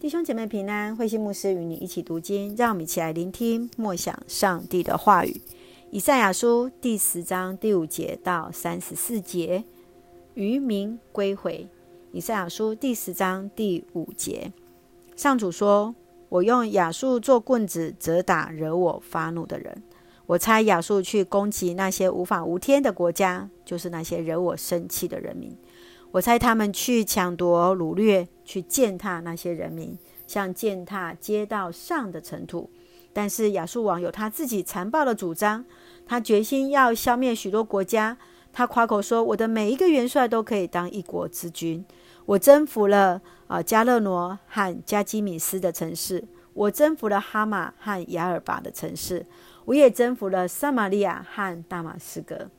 弟兄姐妹平安，慧心牧师与你一起读经，让我们一起来聆听默想上帝的话语。以赛亚书第十章第五节到三十四节，余民归回。以赛亚书第十章第五节，上主说：“我用亚述做棍子，责打惹我发怒的人。我差亚述去攻击那些无法无天的国家，就是那些惹我生气的人民。”我猜他们去抢夺、掳掠，去践踏那些人民，像践踏街道上的尘土。但是亚述王有他自己残暴的主张，他决心要消灭许多国家。他夸口说：“我的每一个元帅都可以当一国之君。我征服了啊加勒挪和加基米斯的城市，我征服了哈马和雅尔巴的城市，我也征服了撒玛利亚和大马士革。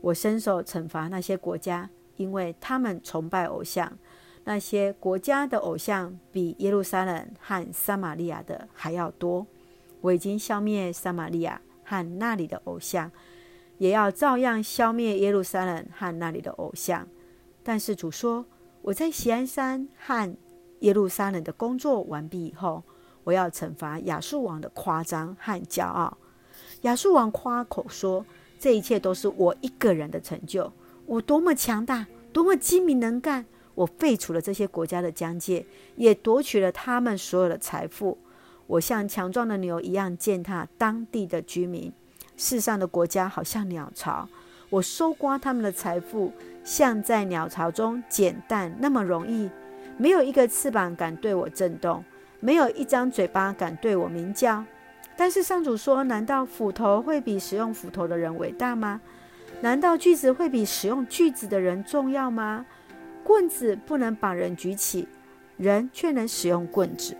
我伸手惩罚那些国家。”因为他们崇拜偶像，那些国家的偶像比耶路撒冷和撒玛利亚的还要多。我已经消灭撒玛利亚和那里的偶像，也要照样消灭耶路撒冷和那里的偶像。但是主说，我在锡安山和耶路撒冷的工作完毕以后，我要惩罚亚述王的夸张和骄傲。亚述王夸口说，这一切都是我一个人的成就。我多么强大，多么精明能干！我废除了这些国家的疆界，也夺取了他们所有的财富。我像强壮的牛一样践踏当地的居民。世上的国家好像鸟巢，我搜刮他们的财富，像在鸟巢中捡蛋那么容易。没有一个翅膀敢对我震动，没有一张嘴巴敢对我鸣叫。但是上主说：难道斧头会比使用斧头的人伟大吗？难道锯子会比使用锯子的人重要吗？棍子不能把人举起，人却能使用棍子。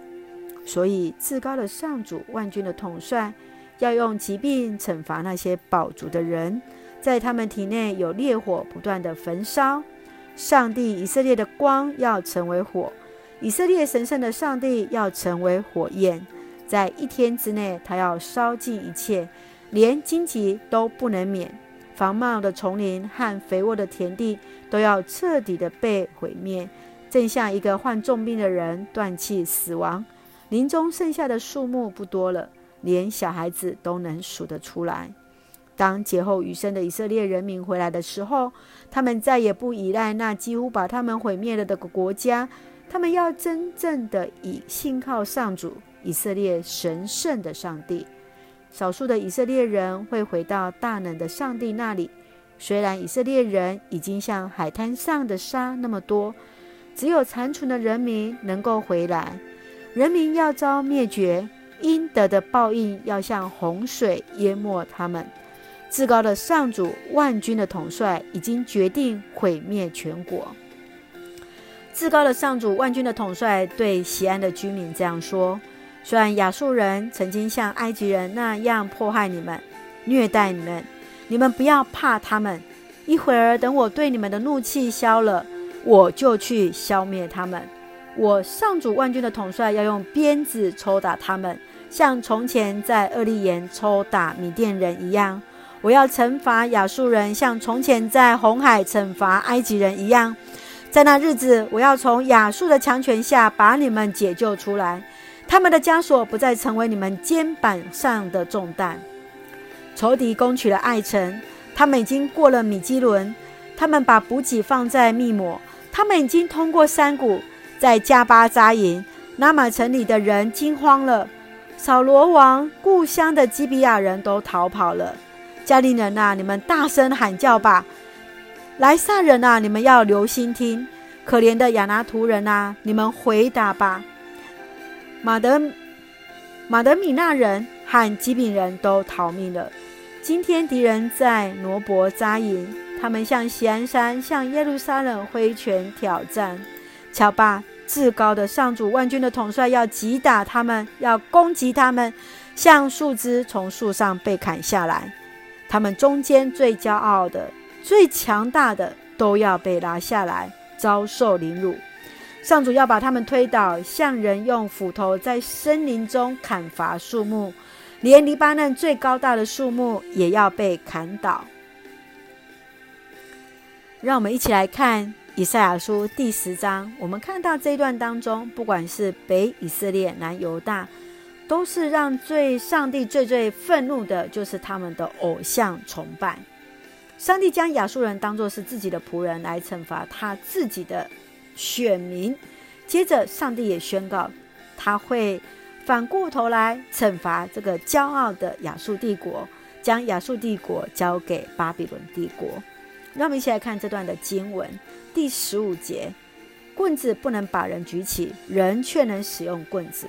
所以，至高的上主、万军的统帅，要用疾病惩罚那些饱足的人，在他们体内有烈火不断地焚烧。上帝以色列的光要成为火，以色列神圣的上帝要成为火焰，在一天之内，他要烧尽一切，连荆棘都不能免。繁茂的丛林和肥沃的田地都要彻底的被毁灭，正像一个患重病的人断气死亡。林中剩下的树木不多了，连小孩子都能数得出来。当劫后余生的以色列人民回来的时候，他们再也不依赖那几乎把他们毁灭了的国家，他们要真正的以信靠上主，以色列神圣的上帝。少数的以色列人会回到大能的上帝那里。虽然以色列人已经像海滩上的沙那么多，只有残存的人民能够回来。人民要遭灭绝，应得的报应要像洪水淹没他们。至高的上主、万军的统帅已经决定毁灭全国。至高的上主、万军的统帅对西安的居民这样说。虽然亚述人曾经像埃及人那样迫害你们、虐待你们，你们不要怕他们。一会儿，等我对你们的怒气消了，我就去消灭他们。我上主万军的统帅要用鞭子抽打他们，像从前在厄立言抽打米甸人一样。我要惩罚亚述人，像从前在红海惩罚埃及人一样。在那日子，我要从亚述的强权下把你们解救出来。他们的枷锁不再成为你们肩膀上的重担。仇敌攻取了爱城，他们已经过了米基伦，他们把补给放在密抹，他们已经通过山谷，在加巴扎营。拉玛城里的人惊慌了，扫罗王故乡的基比亚人都逃跑了。加利人啊，你们大声喊叫吧！莱萨人啊，你们要留心听。可怜的亚拿图人啊，你们回答吧！马德马德米纳人和基比人都逃命了。今天敌人在罗伯扎营，他们向锡安山、向耶路撒冷挥拳挑战。瞧吧，至高的上主万军的统帅要击打他们，要攻击他们，像树枝从树上被砍下来。他们中间最骄傲的、最强大的都要被拉下来，遭受凌辱。上主要把他们推倒，像人用斧头在森林中砍伐树木，连黎巴嫩最高大的树木也要被砍倒。让我们一起来看以赛亚书第十章，我们看到这一段当中，不管是北以色列、南犹大，都是让最上帝最最愤怒的，就是他们的偶像崇拜。上帝将亚述人当作是自己的仆人来惩罚他自己的选民。接着，上帝也宣告，他会反过头来惩罚这个骄傲的亚述帝国，将亚述帝国交给巴比伦帝国。让我们一起来看这段的经文。第十五节，棍子不能把人举起，人却能使用棍子。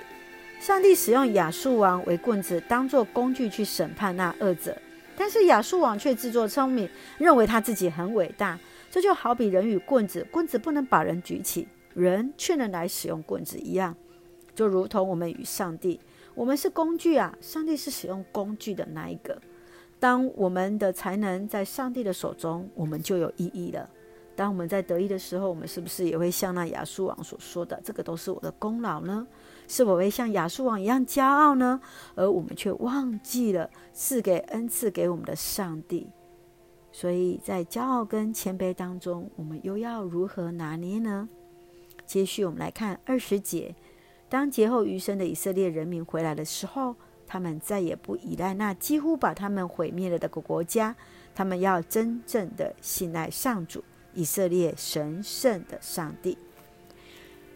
上帝使用亚述王为棍子，当作工具去审判那恶者。但是亚述王却自作聪明，认为他自己很伟大。这就好比人与棍子，棍子不能把人举起，人却能来使用棍子一样。就如同我们与上帝，我们是工具啊，上帝是使用工具的那一个。当我们的才能在上帝的手中，我们就有意义了。当我们在得意的时候，我们是不是也会像那亚述王所说的：“这个都是我的功劳呢？”是否会像亚述王一样骄傲呢？而我们却忘记了赐给恩赐给我们的上帝。所以在骄傲跟谦卑当中，我们又要如何拿捏呢？接续我们来看二十节：当劫后余生的以色列人民回来的时候，他们再也不依赖那几乎把他们毁灭了的国家，他们要真正的信赖上主。以色列神圣的上帝，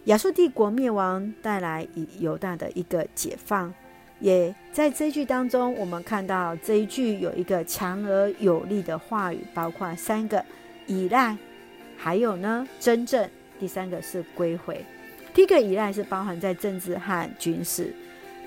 亚述帝国灭亡带来以犹大的一个解放，也在这句当中，我们看到这一句有一个强而有力的话语，包括三个依赖，还有呢真正，第三个是归回。第一个依赖是包含在政治和军事，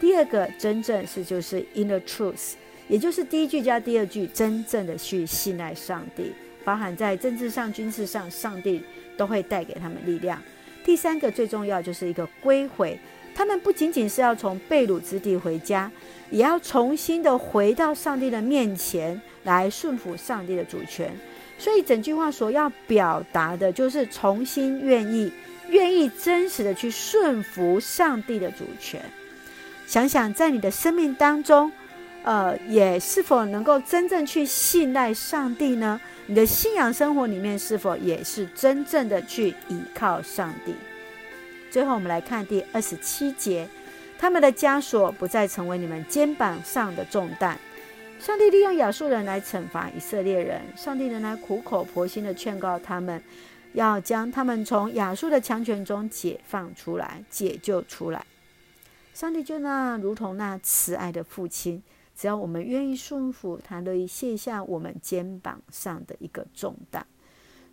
第二个真正是就是 in the truth，也就是第一句加第二句，真正的去信赖上帝。包含在政治上、军事上，上帝都会带给他们力量。第三个最重要就是一个归回，他们不仅仅是要从被掳之地回家，也要重新的回到上帝的面前来顺服上帝的主权。所以整句话所要表达的就是重新愿意、愿意真实的去顺服上帝的主权。想想在你的生命当中，呃，也是否能够真正去信赖上帝呢？你的信仰生活里面是否也是真正的去倚靠上帝？最后，我们来看第二十七节：他们的枷锁不再成为你们肩膀上的重担。上帝利用亚述人来惩罚以色列人，上帝仍然苦口婆心的劝告他们，要将他们从亚述的强权中解放出来、解救出来。上帝就那如同那慈爱的父亲。只要我们愿意顺服，他乐意卸下我们肩膀上的一个重担。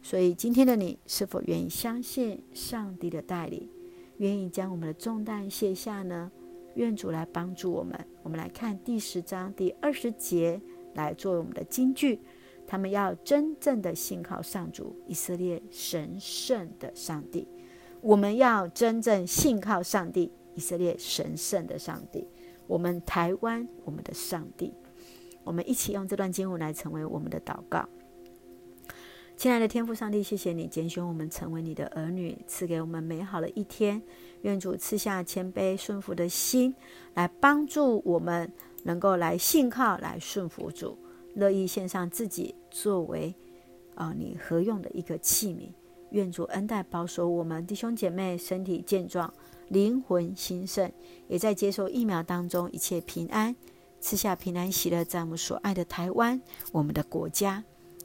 所以，今天的你是否愿意相信上帝的带领，愿意将我们的重担卸下呢？愿主来帮助我们。我们来看第十章第二十节，来作为我们的金句。他们要真正的信靠上主，以色列神圣的上帝。我们要真正信靠上帝，以色列神圣的上帝。我们台湾，我们的上帝，我们一起用这段经文来成为我们的祷告。亲爱的天父上帝，谢谢你拣选我们成为你的儿女，赐给我们美好的一天。愿主赐下谦卑顺服的心，来帮助我们能够来信靠、来顺服主，乐意献上自己作为啊、你合用的一个器皿。愿主恩待保守我们弟兄姐妹身体健壮。灵魂兴盛，也在接受疫苗当中，一切平安，赐下平安喜乐，在我们所爱的台湾，我们的国家。